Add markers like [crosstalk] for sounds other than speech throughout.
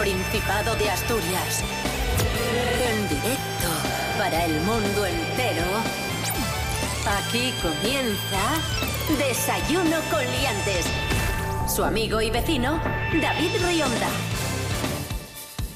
Principado de Asturias. En directo para el mundo entero. Aquí comienza Desayuno con Liantes. Su amigo y vecino, David Rionda.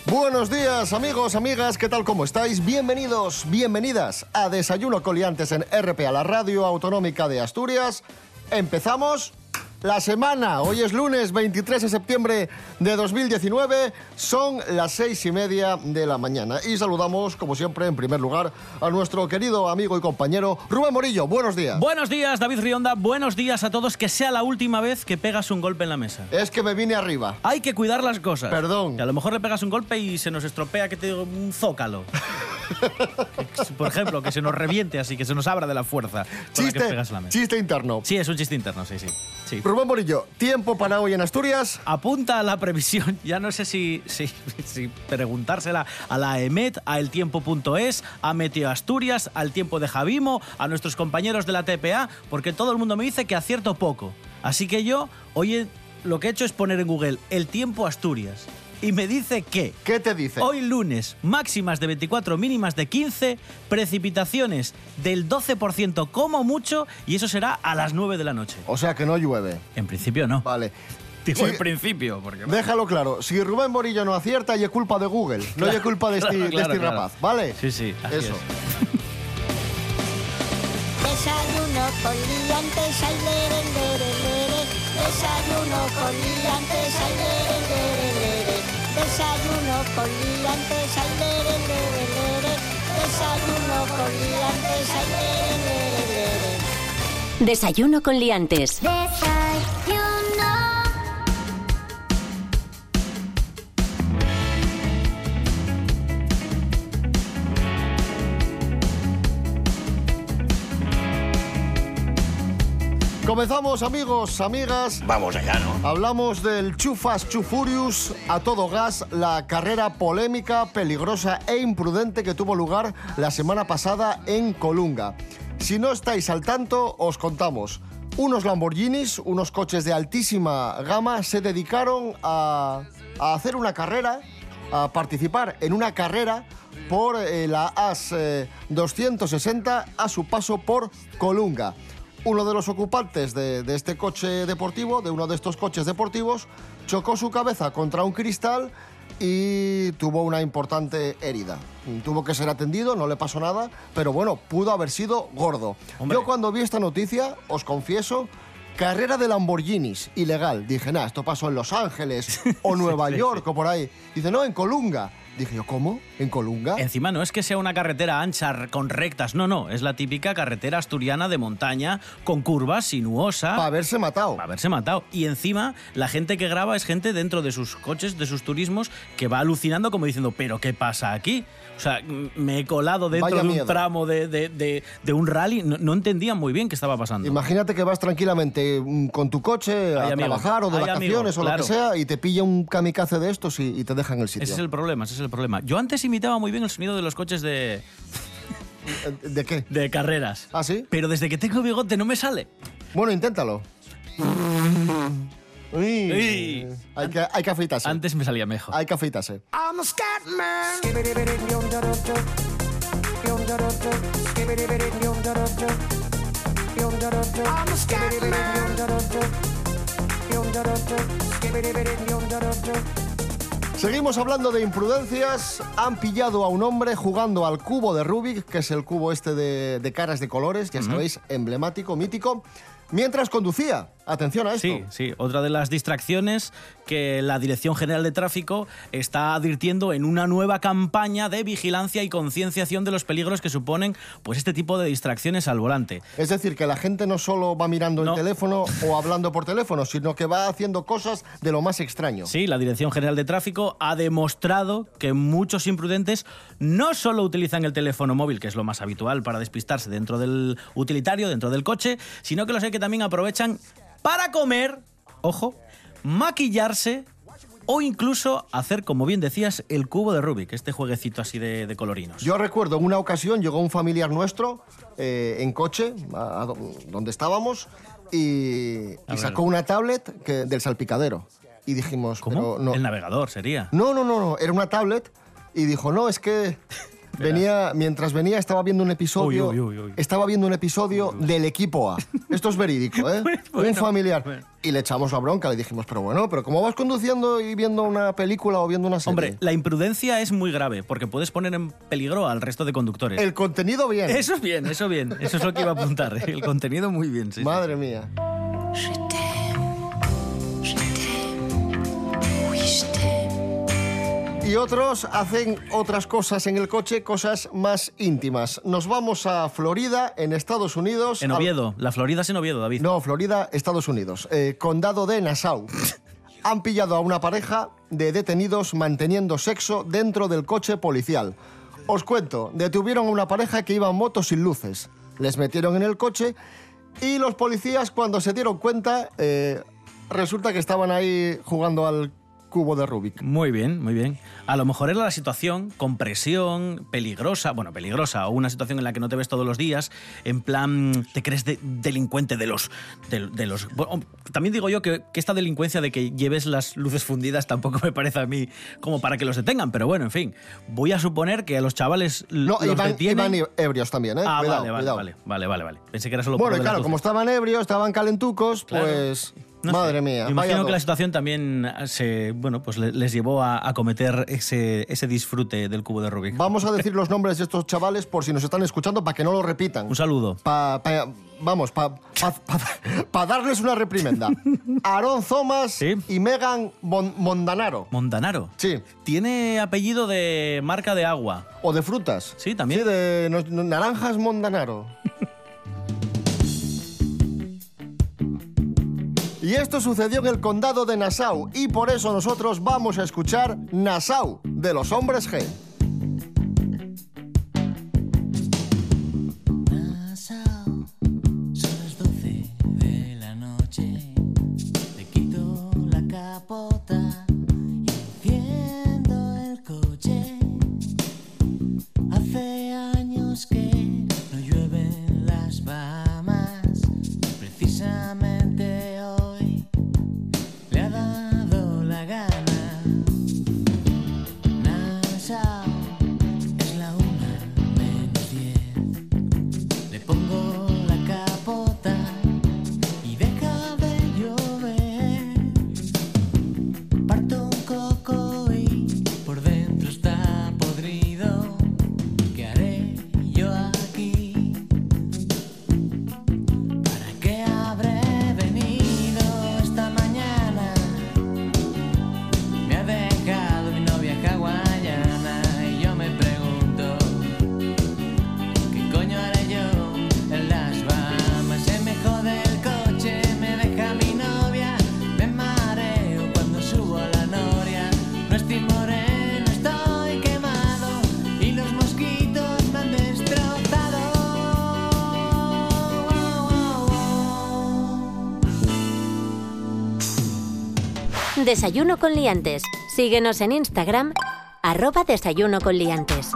Buenos días amigos, amigas, ¿qué tal? ¿Cómo estáis? Bienvenidos, bienvenidas a Desayuno Coliantes en RP, a la Radio Autonómica de Asturias. Empezamos la semana. Hoy es lunes 23 de septiembre de 2019. Son las seis y media de la mañana. Y saludamos, como siempre, en primer lugar, a nuestro querido amigo y compañero Rubén Morillo. Buenos días. Buenos días, David Rionda. Buenos días a todos. Que sea la última vez que pegas un golpe en la mesa. Es que me vine arriba. Hay que cuidar las cosas. Perdón. Que a lo mejor le pegas un golpe y se nos estropea, que te digo, un zócalo. [laughs] Por ejemplo, que se nos reviente así, que se nos abra de la fuerza. la que Chiste, pegas la mesa. chiste interno. Sí, es un chiste interno, sí, sí. sí. Rubén Morillo, tiempo para hoy en Asturias. Apunta a la previsión, [laughs] ya no sé si, si, si preguntársela a la EMET, a eltiempo.es, a Meteo Asturias, al tiempo de Javimo, a nuestros compañeros de la TPA, porque todo el mundo me dice que acierto poco. Así que yo, hoy lo que he hecho es poner en Google el tiempo Asturias. Y me dice que ¿Qué te dice? Hoy lunes, máximas de 24, mínimas de 15, precipitaciones del 12% como mucho, y eso será a las 9 de la noche. O sea que no llueve. En principio no. Vale. Digo Sí. en principio, porque... Déjalo claro, si Rubén Morillo no acierta, y es culpa de Google, no es culpa de este, claro, de este rapaz, ¿vale? Sí, sí, así Eso. es. [laughs] Desayuno con liantes, ay, lere, lere, lere. Desayuno con liantes, ay, lere, lere. Desayuno con liantes, ay, lere, lere, lere. Desayuno con liantes, ay, lere, lere, lere. Desayuno con Liantes. Desayuno. Comenzamos, amigos, amigas. Vamos allá, ¿no? Hablamos del Too Furious, a todo gas, la carrera polémica, peligrosa e imprudente que tuvo lugar la semana pasada en Colunga. Si no estáis al tanto, os contamos. Unos Lamborghinis, unos coches de altísima gama, se dedicaron a, a hacer una carrera, a participar en una carrera por eh, la AS eh, 260 a su paso por Colunga. Uno de los ocupantes de, de este coche deportivo, de uno de estos coches deportivos, chocó su cabeza contra un cristal y tuvo una importante herida. Tuvo que ser atendido, no le pasó nada, pero bueno, pudo haber sido gordo. Hombre. Yo cuando vi esta noticia, os confieso, carrera de Lamborghinis, ilegal. Dije, nada, esto pasó en Los Ángeles [laughs] o Nueva York o por ahí. Dice, no, en Colunga. Dije yo, ¿cómo? ¿En Colunga? Encima no es que sea una carretera ancha con rectas, no, no, es la típica carretera asturiana de montaña con curvas, sinuosa. Para haberse matado. para haberse matado. Y encima, la gente que graba es gente dentro de sus coches, de sus turismos, que va alucinando como diciendo, ¿pero qué pasa aquí? O sea, me he colado dentro Vaya de un miedo. tramo de, de- de- de un rally. No, no entendía muy bien qué estaba pasando. Imagínate que vas tranquilamente mm, con tu coche a Ay, amigo. trabajar o de Ay, vacaciones o lo que sea y te pilla un kamikaze de estos y, y te dejan el sitio. Ese es el problema, ese es el problema. Yo antes imitaba muy bien el sonido de los coches de, ¿De qué? de carreras. ¿Ah, sí? Pero desde que tengo bigote no me sale. Bueno, inténtalo. Uy. Uy. Hay, que, hay que afeitarse. Antes me salía mejor. Hay que afeitarse. I'm a scat man. I'm a Seguimos hablando de imprudencias. Han pillado a un hombre jugando al cubo de Rubik, que es el cubo este de, de caras de colores, ya sabéis, emblemático, mítico, mientras conducía. Atención a esto. Sí, sí. Otra de las distracciones que la Dirección General de Tráfico está advirtiendo en una nueva campaña de vigilancia y concienciación de los peligros que suponen pues este tipo de distracciones al volante. Es decir, que la gente no solo va mirando No. el teléfono o hablando por teléfono, sino que va haciendo cosas de lo más extraño. Sí, la Dirección General de Tráfico ha demostrado que muchos imprudentes no solo utilizan el teléfono móvil, que es lo más habitual para despistarse dentro del utilitario, dentro del coche, sino que los hay que también aprovechan para comer, ojo, maquillarse o incluso hacer, como bien decías, el cubo de Rubik, este jueguecito así de, de colorinos. Yo recuerdo en una ocasión llegó un familiar nuestro eh, en coche, a- a do- donde estábamos, y, sacó una tablet que- del salpicadero. y dijimos, ¿Cómo? pero no. El navegador sería. No, no, no, no, era una tablet y dijo, no, es que venía, mientras venía estaba viendo un episodio, Uy, uy, uy, uy. estaba viendo un episodio del equipo A. Esto es verídico, ¿eh? [laughs] Bueno, un familiar. bueno. Y le echamos la bronca, le dijimos, pero bueno, pero ¿cómo vas conduciendo y viendo una película o viendo una serie? Hombre, la imprudencia es muy grave porque puedes poner en peligro al resto de conductores. el contenido bien. Eso es bien, eso bien. Eso es lo que iba a apuntar. El contenido muy bien, sí. sí. Madre mía. Y otros hacen otras cosas en el coche, cosas más íntimas. Nos vamos a Florida, en Estados Unidos. En al- Oviedo. La Florida es en Oviedo, David. No, Florida, Estados Unidos. Eh, condado de Nassau. [laughs] Han pillado a una pareja de detenidos manteniendo sexo dentro del coche policial. Os cuento, detuvieron a una pareja que iba en moto sin luces. Les metieron en el coche y los policías cuando se dieron cuenta, eh, resulta que estaban ahí jugando al cubo de Rubik. Muy bien, muy bien. A lo mejor era la situación con presión, peligrosa, bueno, peligrosa, o una situación en la que no te ves todos los días, en plan, te crees de- delincuente de los... De, de los bueno, también digo yo que, que esta delincuencia de que lleves las luces fundidas tampoco me parece a mí como para que los detengan, pero bueno, en fin, voy a suponer que a los chavales No, los iban, detienen... iban ebrios también, ¿eh? Ah, Cuidado, vale, vale, cuidado. vale, vale, vale, vale. Pensé que era solo Bueno, y claro, como estaban ebrios, estaban calentucos, Claro. pues... No sé. madre mía. Imagino que la situación también se, bueno, pues le- les llevó a, a cometer ese, ese disfrute del cubo de Rubik. Vamos a decir los nombres de estos chavales por si nos están escuchando para que no lo repitan. Un saludo. Pa- pa- vamos, para darles una reprimenda. [laughs] Aaron Thomas Sí. y Megan Mon- Mondanaro. Mondanaro. Sí. Tiene apellido de marca de agua. O de frutas. Sí, también. Sí, de no- naranjas Mondanaro. [laughs] Y esto sucedió en el condado de Nassau y por eso nosotros vamos a escuchar Nassau de los hombres G. Desayuno con liantes. Síguenos en Instagram, arroba desayuno con liantes.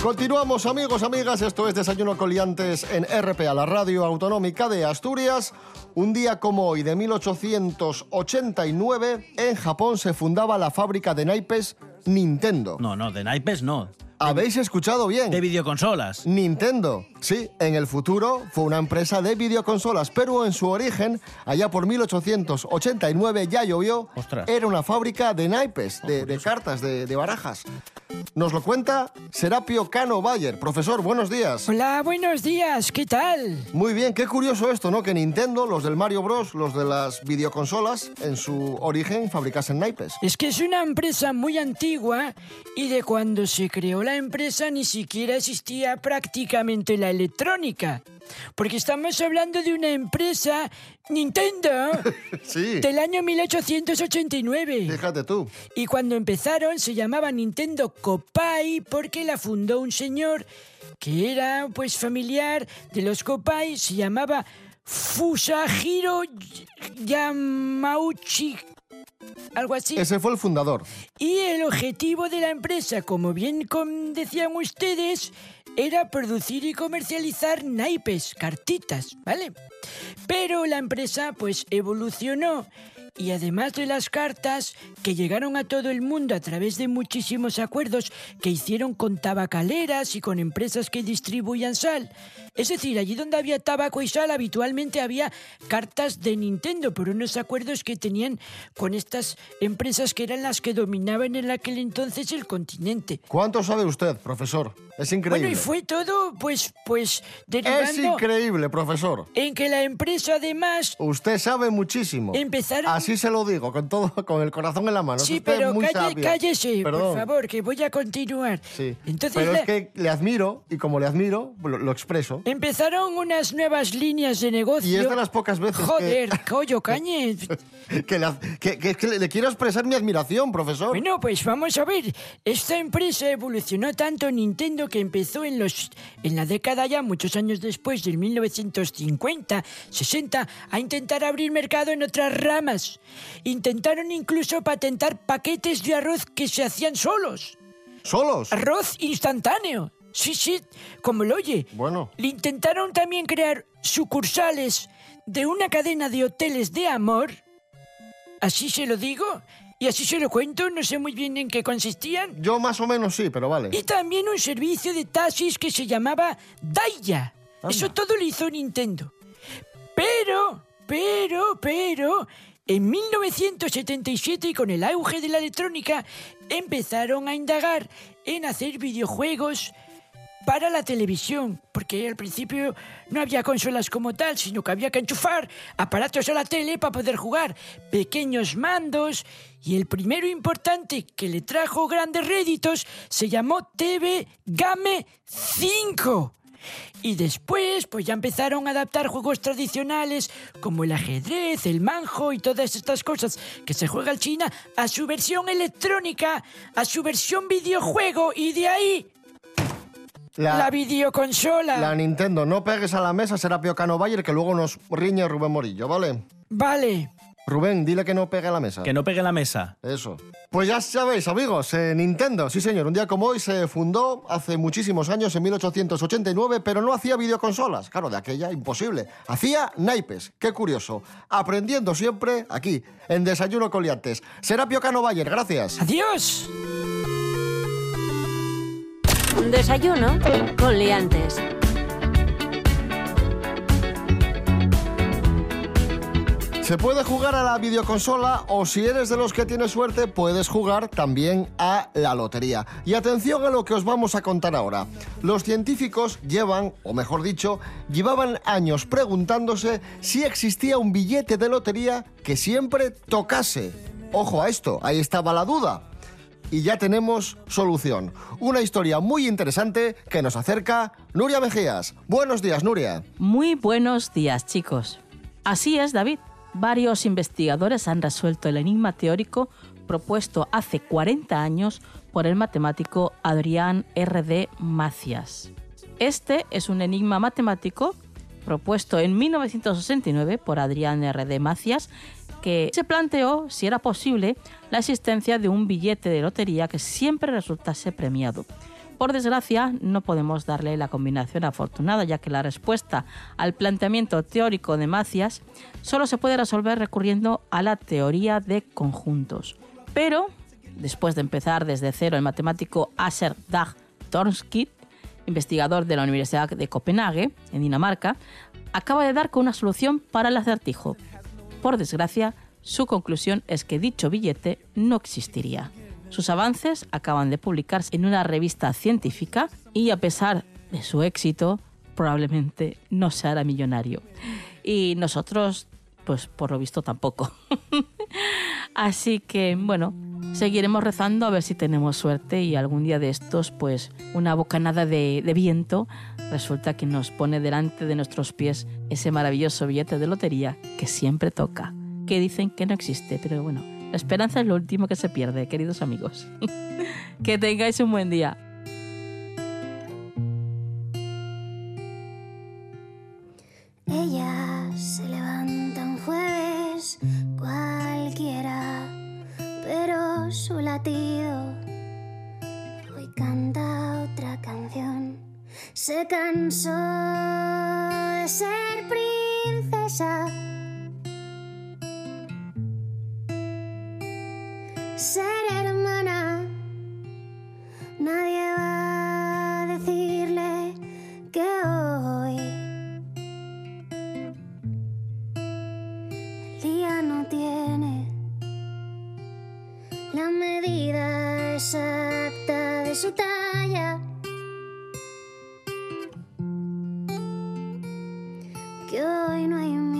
Continuamos amigos, amigas, esto es Desayuno Coliantes en RPA, la radio autonómica de Asturias. Un día como hoy de 1889, en Japón se fundaba la fábrica de naipes Nintendo. No, no, de naipes no. ¿Habéis escuchado bien? De videoconsolas. Nintendo. Sí, en el futuro fue una empresa de videoconsolas, pero en su origen, allá por 1889, ya llovió, Ostras. era una fábrica de naipes, de, de cartas, de, de barajas. Nos lo cuenta Serapio Cano Bayer. Profesor, buenos días. Hola, buenos días, ¿qué tal? Muy bien, qué curioso esto, ¿no? Que Nintendo, los del Mario Bros, los de las videoconsolas, en su origen fabricasen naipes. Es que es una empresa muy antigua y de cuando se creó la empresa ni siquiera existía prácticamente la electrónica. Porque estamos hablando de una empresa Nintendo [laughs] Sí, del año 1889. fíjate tú. Y cuando empezaron se llamaba Nintendo Copai porque la fundó un señor que era pues familiar de los Copai, se llamaba Fusajiro Yamauchi, algo así. Ese fue el fundador. Y el objetivo de la empresa, como bien decían ustedes, era producir y comercializar naipes, cartitas, ¿vale? Pero la empresa pues evolucionó y además de las cartas que llegaron a todo el mundo a través de muchísimos acuerdos que hicieron con tabacaleras y con empresas que distribuían sal, es decir, allí donde había tabaco y sal habitualmente había cartas de Nintendo por unos acuerdos que tenían con estas empresas que eran las que dominaban en aquel entonces el continente. ¿Cuánto sabe usted, profesor? Es increíble. Bueno, y fue todo, pues, pues, Es increíble, profesor. en que la empresa además... Usted sabe muchísimo. Empezaron- Así se lo digo, con todo, [laughs] con el corazón en la mano. Sí, pero muy calle- cállese, Perdón. por favor, que voy a continuar. Sí. Entonces pero la- es que le admiro y como le admiro, lo, lo expreso. empezaron unas nuevas líneas de negocio. Y es de las pocas veces que- Joder, [laughs] coño, cañe. [laughs] que, le, que- que- que le quiero expresar mi admiración, profesor. Bueno, pues vamos a ver. Esta empresa evolucionó tanto Nintendo que empezó en los en la década ya muchos años después del 1950, 60 a intentar abrir mercado en otras ramas. Intentaron incluso patentar paquetes de arroz que se hacían solos. ¿Solos? Arroz instantáneo. Sí, sí, como lo oye. Bueno. Le intentaron también crear sucursales de una cadena de hoteles de amor. Así se lo digo. Y así se lo cuento, no sé muy bien en qué consistían. Yo más o menos sí, pero vale. Y también un servicio de taxis que se llamaba Daya. Eso todo lo hizo Nintendo. Pero, pero, pero, en 1977 y con el auge de la electrónica, empezaron a indagar en hacer videojuegos para la televisión, porque al principio no había consolas como tal, sino que había que enchufar aparatos a la tele para poder jugar, pequeños mandos, y el primero importante que le trajo grandes réditos se llamó TV Game 5. Y después, pues ya empezaron a adaptar juegos tradicionales como el ajedrez, el manjo y todas estas cosas que se juega en China a su versión electrónica, a su versión videojuego y de ahí la, La, videoconsola. la Nintendo, no pegues a la mesa, será Piocano Bayer, que luego nos riñe Rubén Morillo, ¿vale? Vale. Rubén, dile que no pegue la mesa. Que no pegue la mesa. Eso. Pues ya sabéis, amigos, eh, Nintendo, sí señor, un día como hoy se fundó hace muchísimos años, en 1889, pero no hacía videoconsolas. Claro, de aquella imposible. Hacía naipes. Qué curioso. Aprendiendo siempre aquí, en Desayuno con Liantes. Serapio Cano Bayer, gracias. Adiós. Desayuno con Se puede jugar a la videoconsola o si eres de los que tiene suerte puedes jugar también a la lotería. Y atención a lo que os vamos a contar ahora. Los científicos llevan, o mejor dicho, llevaban años preguntándose si existía un billete de lotería que siempre tocase. Ojo a esto, ahí estaba la duda. Y ya tenemos solución. Una historia muy interesante que nos acerca Nuria Mejías. Buenos días, Nuria. Muy buenos días, chicos. Así es, David. Varios investigadores han resuelto el enigma teórico propuesto hace 40 años por el matemático Adrián R.D. Macias. Este es un enigma matemático propuesto en 1969 por Adrián R.D. Macias que se planteó si era posible la existencia de un billete de lotería que siempre resultase premiado. Por desgracia, no podemos darle la combinación afortunada, ya que la respuesta al planteamiento teórico de Macias solo se puede resolver recurriendo a la teoría de conjuntos. Pero, después de empezar desde cero el matemático Asser Dag Tornskit, investigador de la Universidad de Copenhague, en Dinamarca, acaba de dar con una solución para el acertijo. Por desgracia, su conclusión es que dicho billete no existiría. Sus avances acaban de publicarse en una revista científica y a pesar de su éxito, probablemente no se hará millonario. Y nosotros, pues por lo visto tampoco. [laughs] Así que, bueno, seguiremos rezando a ver si tenemos suerte y algún día de estos, pues una bocanada de, de viento resulta que nos pone delante de nuestros pies ese maravilloso billete de lotería que siempre toca, que dicen que no existe, pero bueno, la esperanza es lo último que se pierde, queridos amigos. [laughs] que tengáis un buen día. Que hoy no hay.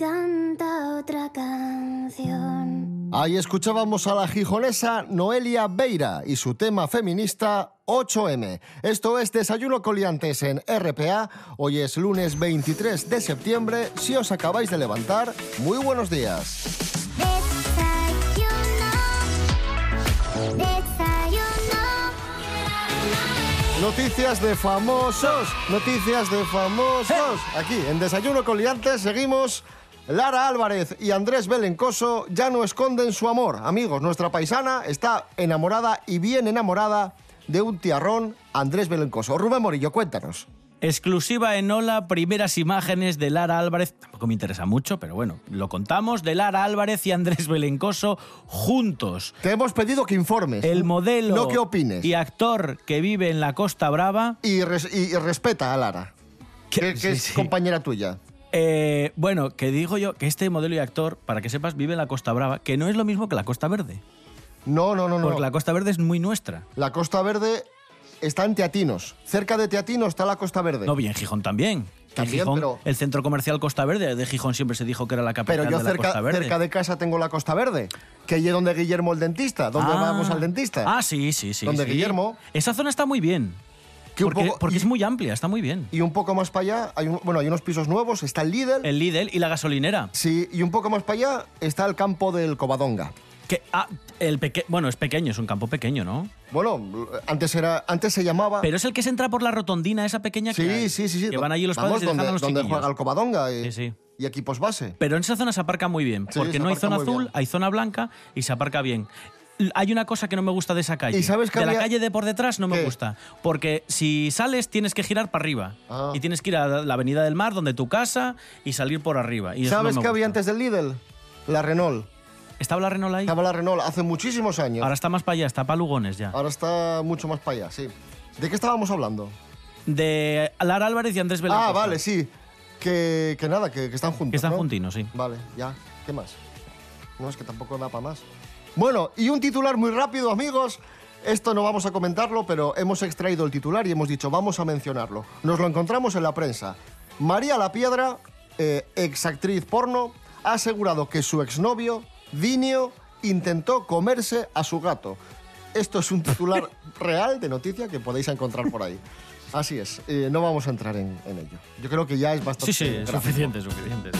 Canta otra canción. Ahí escuchábamos a la gijonesa Noelia Beira y su tema feminista 8M. Esto es Desayuno Coliantes en RPA. Hoy es lunes 23 de septiembre. Si os acabáis de levantar, muy buenos días. Noticias de famosos, noticias de famosos. Aquí, en Desayuno Coliantes, seguimos. Lara Álvarez y Andrés Belencoso ya no esconden su amor. Amigos, nuestra paisana está enamorada y bien enamorada de un tiarrón, Andrés Belencoso. Rubén Morillo, cuéntanos. Exclusiva en Ola, primeras imágenes de Lara Álvarez. Tampoco me interesa mucho, pero bueno, lo contamos. De Lara Álvarez y Andrés Belencoso juntos. Te hemos pedido que informes. El modelo No que opines. y actor que vive en la Costa Brava. Y, res- y- y respeta a Lara, que, que Sí, es sí. compañera tuya. Eh, bueno, que digo yo que este modelo y actor, para que sepas, vive en la Costa Brava, que no es lo mismo que la Costa Verde. No, no, no, no. Porque la Costa Verde es muy nuestra. La Costa Verde está en Teatinos. Cerca de Teatinos está la Costa Verde. No, bien, Gijón también. También, Gijón- pero- El centro comercial Costa Verde de Gijón siempre se dijo que era la capital Pero yo de la cerca, Costa Verde. cerca de casa tengo la Costa Verde, que es donde Guillermo el dentista, donde Ah. vamos al dentista. Ah, sí, sí, sí. Donde sí. Guillermo- Esa zona está muy bien. Que porque poco- porque y- es muy amplia, está muy bien. Y un poco más para allá, hay un- bueno, hay unos pisos nuevos, está el Lidl. El Lidl y la gasolinera. Sí, y un poco más para allá está el campo del Covadonga. Que, ah, el peque bueno, es pequeño, es un campo pequeño, ¿no? Bueno, antes era antes se llamaba Pero es el que se entra por la rotondina esa pequeña que Sí, hay, sí, sí, sí. Que van allí los Vamos, padres y donde, a los donde juega el Covadonga y, Sí, sí. y equipos base. Pero en esa zona se aparca muy bien, Sí, porque no hay zona azul, bien. hay zona blanca y se aparca bien. Hay una cosa que no me gusta de esa calle. ¿Y sabes que de la calle de por detrás no me gusta. Porque si sales tienes que girar para arriba. Ah. Y tienes que ir a la Avenida del Mar, donde tu casa, y salir por arriba. Y ¿Sabes no qué había antes del Lidl? La Renault. ¿Estaba la Renault ahí? Estaba la Renault hace muchísimos años. Ahora está más para allá, está para Lugones ya. Ahora está mucho más para allá, sí. ¿De qué estábamos hablando? De Lara Álvarez y Andrés Belencoso. Ah, vale, sí. Que, que nada, que, que están juntos. Que están ¿no? juntinos, sí. Vale, ya. ¿Qué más? No, es que tampoco da para más. Bueno, y un titular muy rápido, amigos. Esto no vamos a comentarlo, pero hemos extraído el titular y hemos dicho, vamos a mencionarlo. Nos lo encontramos en la prensa. María La Piedra, eh, exactriz porno, ha asegurado que su exnovio, Dinio, intentó comerse a su gato. Esto es un titular [laughs] real de noticia que podéis encontrar por ahí. Así es, eh, no vamos a entrar en, en ello. Yo creo que ya es bastante Sí, sí, gráfico. suficiente, suficiente. sí.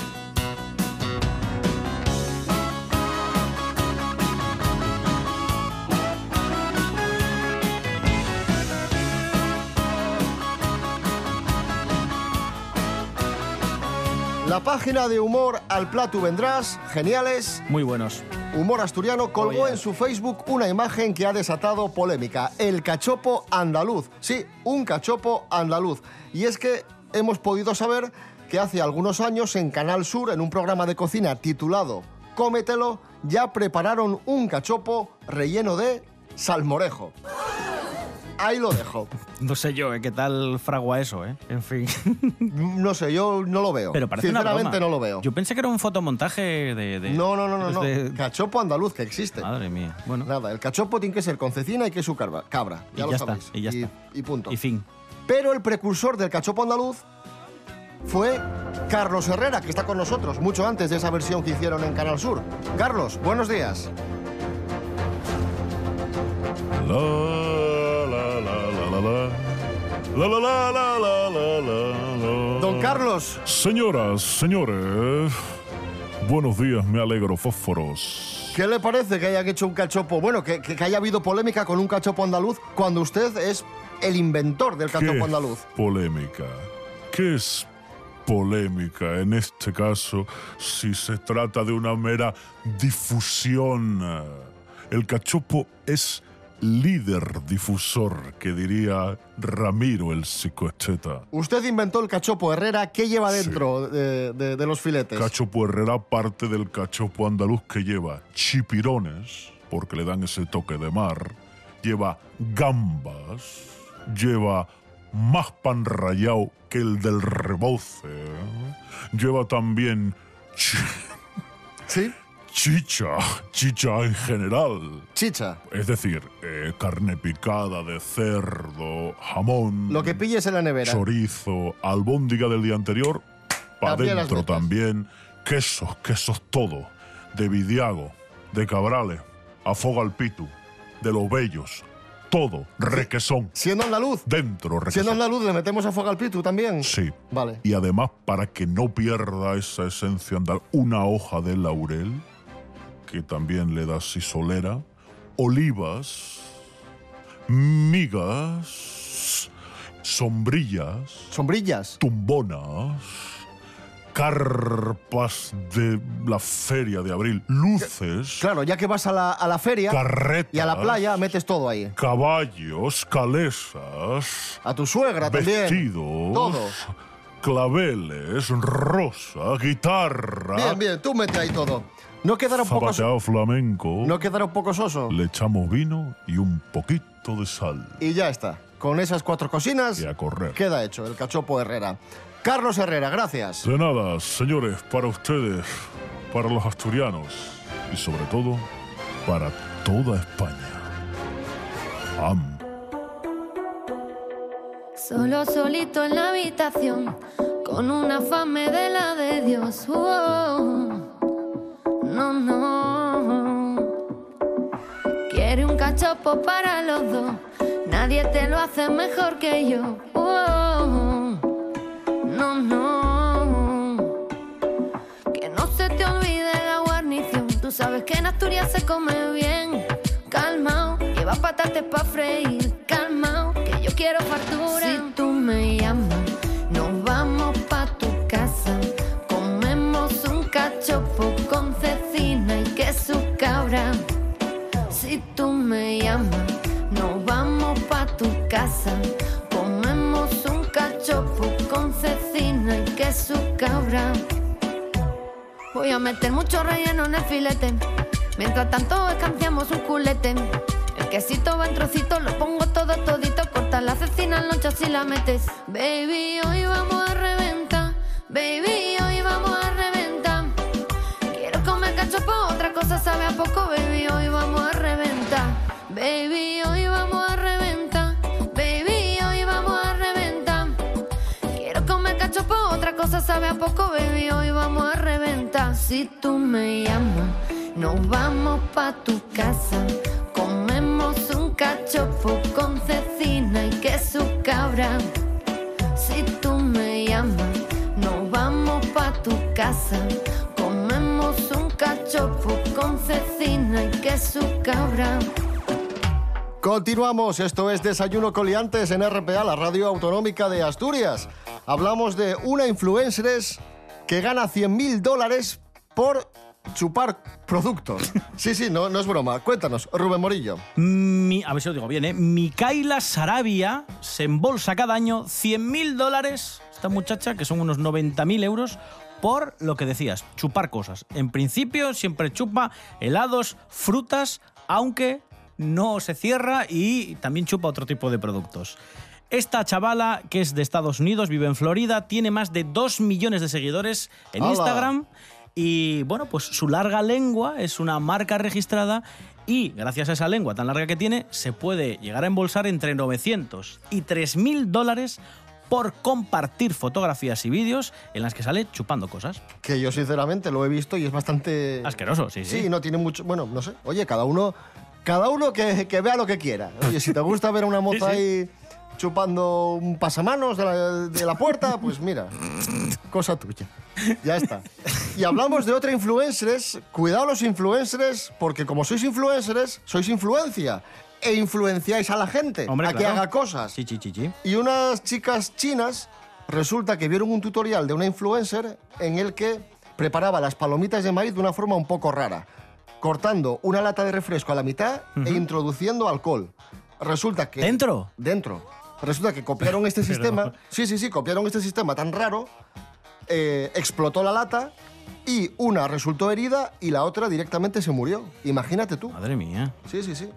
La página de humor Al Plato Vendrás, geniales, Muy buenos. Humor Asturiano colgó en su Facebook una imagen que ha desatado polémica. El cachopo andaluz. Sí, un cachopo andaluz. Y es que hemos podido saber que hace algunos años en Canal Sur, en un programa de cocina titulado Cómetelo, ya prepararon un cachopo relleno de salmorejo. Ahí lo dejo. No sé yo, ¿eh? ¿Qué tal fragua eso, eh? En fin. [laughs] No sé, yo no lo veo. Pero parece una Sinceramente broma. no lo veo. Yo pensé que era un fotomontaje de... de- No, no, no, no, no. de- Cachopo andaluz que existe. Madre mía. Bueno, Nada, el cachopo tiene que ser con cecina y queso cabra. cabra ya Y lo ya está, sabéis. y ya está. y punto. y fin. Pero el precursor del cachopo andaluz fue Carlos Herrera, que está con nosotros, mucho antes de esa versión que hicieron en Canal Sur. Carlos, buenos días. La la la la. La la la la la la la la. Don Carlos, Señoras, señores. Buenos días, me alegro, fósforos. ¿qué le parece que hayan hecho un cachopo? Bueno, que, que- que haya habido polémica con un cachopo andaluz cuando usted es el inventor del cachopo ¿Qué andaluz. Polémica. ¿Qué es polémica en este caso si se trata de una mera difusión? El cachopo es líder difusor, que diría Ramiro el psicoesteta. Usted inventó el cachopo Herrera, ¿qué lleva Sí. dentro de, de- de los filetes? Cachopo Herrera parte del cachopo andaluz que lleva chipirones, porque le dan ese toque de mar, lleva gambas, lleva más pan rallado que el del reboce, lleva también ¿Sí? Chicha, chicha en general. Chicha. Es decir, eh, carne picada de cerdo, jamón, Lo que pilles en la nevera. chorizo, albóndiga del día anterior, para adentro también, quesos, quesos todo, de Vidiago, de Cabrales, afoga al pitu, de los bellos, todo, requesón, Siendo andaluz. dentro, Siendo requesón. andaluz, ¿le metemos a fuego al pitu también? Sí. Vale. Y además, para que no pierda esa esencia andal, una hoja de laurel, que también le da sisolera, olivas, migas, sombrillas, Sombrillas. tumbonas, carpas de la feria de abril, luces, Claro, ya que vas a la, a la feria carretas, y a la playa, metes todo ahí. caballos, calesas, A tu suegra también. vestidos, Todo. claveles, rosa, guitarra, Bien, bien, tú mete ahí todo. No quedará un poco, so- zapateado flamenco, no quedará un poco soso. le echamos vino y un poquito de sal. Y ya está. Con esas cuatro cosinas Y a correr. queda hecho el cachopo Herrera. Carlos Herrera, gracias. De nada, señores, para ustedes, para los asturianos y sobre todo para toda España. Am. Solo solito en la habitación, con una fame de la de Dios. Oh, no, no. Quiere un cachopo para los dos, nadie te lo hace mejor que yo. Oh, no, no. Que no se te olvide la guarnición, tú sabes que en Asturias se come bien. Calmao, lleva patates pa' freír. Calmao, que yo quiero fartura. Casa. Comemos un cachopo con cecina y queso cabra. Voy a meter mucho relleno en el filete. Mientras tanto escanciamos un culete. El quesito va en trocitos, lo pongo todo todito. Corta la cecina en lonchas y la metes. Baby, hoy vamos a reventar. Baby, hoy vamos a reventar. Quiero comer cachopo, otra cosa sabe a poco. Baby, hoy vamos a reventar. Baby, sabe a poco, baby. Hoy vamos a reventar. Si tú me llamas, nos vamos pa' tu casa. Comemos un cachopo con cecina y queso cabra. Si tú me llamas, nos vamos pa' tu casa. Comemos un cachopo con cecina y queso cabra. Continuamos, esto es Desayuno Coliantes en RPA, la radio autonómica de Asturias. Hablamos de una influencer que gana 100 mil dólares por chupar productos. [laughs] Sí, sí, no, no es broma. Cuéntanos, Rubén Morillo. Mi- a ver si lo digo bien, ¿eh? Micaela Sarabia se embolsa cada año 100.000 dólares, esta muchacha, que son unos 90.000 euros, por lo que decías, chupar cosas. En principio siempre chupa helados, frutas, aunque no se cierra y también chupa otro tipo de productos. Esta chavala, que es de Estados Unidos, vive en Florida, tiene más de 2 millones de seguidores en. Instagram y bueno, pues su larga lengua es una marca registrada y gracias a esa lengua tan larga que tiene, se puede llegar a embolsar entre 900 y 3.000 dólares por compartir fotografías y vídeos en las que sale chupando cosas. Que yo sinceramente lo he visto y es bastante... Asqueroso, sí, sí. Sí, no tiene mucho... Bueno, no sé. Oye, cada uno... Cada uno que, que vea lo que quiera. Oye, si te gusta ver a una [laughs] moza ahí chupando un pasamanos de la, de la puerta, pues mira, cosa tuya. Ya está. Y hablamos de otra influencers. Cuidado los influencers, porque como sois influencers, sois influencia. E influenciáis a la gente Hombre, a que claro. haga cosas. Sí, sí, sí, sí. Y unas chicas chinas resulta que vieron un tutorial de una influencer en el que preparaba las palomitas de maíz de una forma un poco rara, cortando una lata de refresco a la mitad e introduciendo alcohol. Resulta que... ¿Dentro? Dentro. Resulta que copiaron este [laughs] Pero- sistema. Sí, sí, sí, copiaron este sistema tan raro. eh, explotó la lata y una resultó herida y la otra directamente se murió. Imagínate tú. Madre mía. Sí, sí, sí.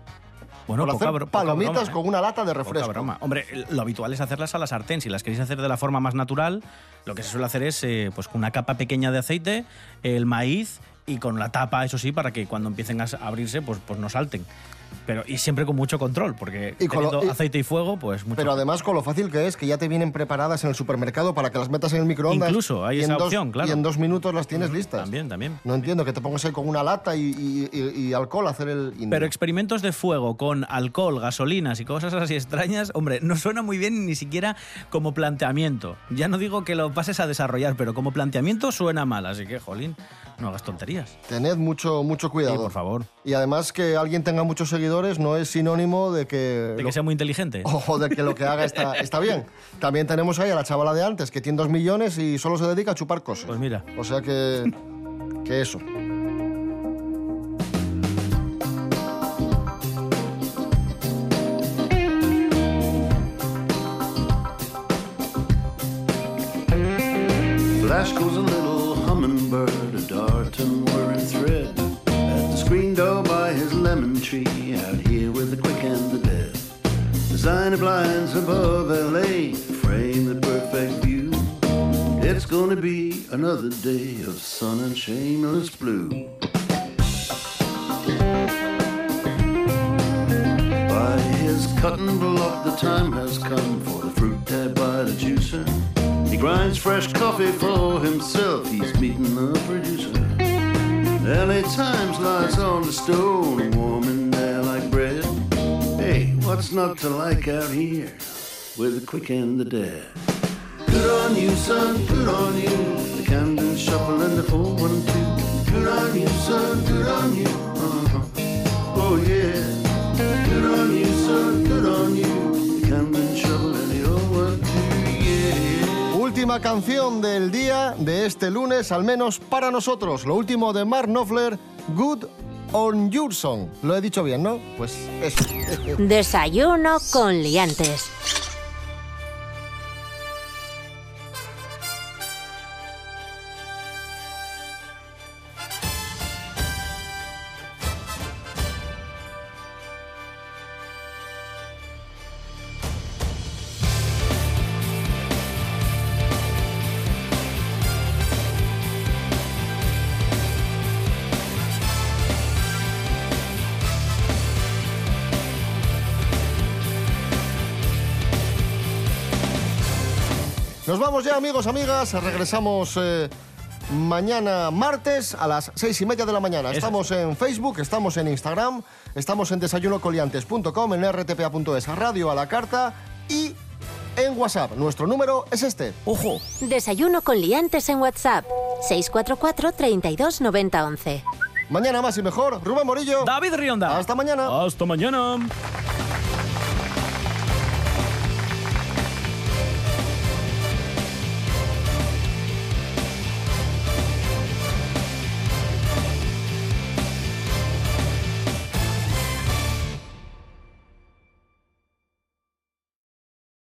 Bueno, Por poca hacer poca palomitas broma, ¿eh? con una lata de Poca refresco. broma. Hombre, lo habitual es hacerlas a la sartén. Si las queréis hacer de la forma más natural, lo que se suele hacer es eh, pues con una capa pequeña de aceite, el maíz y con la tapa, eso sí, para que cuando empiecen a abrirse, pues, pues no salten. Pero, y siempre con mucho control, porque Y con lo- y- aceite y fuego, pues mucho Pero además con lo fácil que es, que ya te vienen preparadas en el supermercado para que las metas en el microondas. Incluso, hay esa dos- opción, claro. Y en dos minutos las tienes listas. También, también. No entiendo que te pongas ahí con una lata y, y- alcohol a hacer el... no. Pero experimentos de fuego con alcohol, gasolinas y cosas así extrañas, hombre, no suena muy bien ni siquiera como planteamiento. Ya no digo que lo pases a desarrollar, pero como planteamiento suena mal, así que, jolín, no hagas tonterías. Tened mucho, mucho cuidado. Sí, por favor. Y además que alguien tenga muchos seguidores no es sinónimo de que... De lo- que sea muy inteligente. [laughs] o de que lo que haga está, está bien. También tenemos ahí a la chavala de antes, que tiene dos millones y solo se dedica a chupar cosas. Pues mira. O sea que... que eso. Blinds above LA, frame the perfect view. It's gonna be another day of sun and shameless blue. By his cutting block, the time has come for the fruit tab by the juicer. He grinds fresh coffee for himself, he's meeting the producer. LA Times lies on the stone, warm in what's not to like out here with the quick and the dead? Good on you, on you. The shuffle and the 412. Good on you, son, good on you. Uh-huh. Oh, yeah. Good on you, son, good on you. The Camden shuffle and the 012, yeah. Última canción del día de este lunes, al menos para nosotros. Lo último de Mark Knopfler, Good on Your Song. Lo he dicho bien, ¿no? Pues eso. Desayuno con liantes. Nos vamos ya, amigos, amigas. Regresamos eh, mañana martes a las seis y media de la mañana. Eso Estamos en Facebook, estamos en Instagram, estamos en desayunocoliantes.com, en rtpa.es, radio a la carta y en WhatsApp. Nuestro número es este. ¡Ojo! Desayuno con liantes en WhatsApp. 644 32 90 11. Mañana más y mejor. Rubén Morillo. David Rionda. Hasta mañana. Hasta mañana.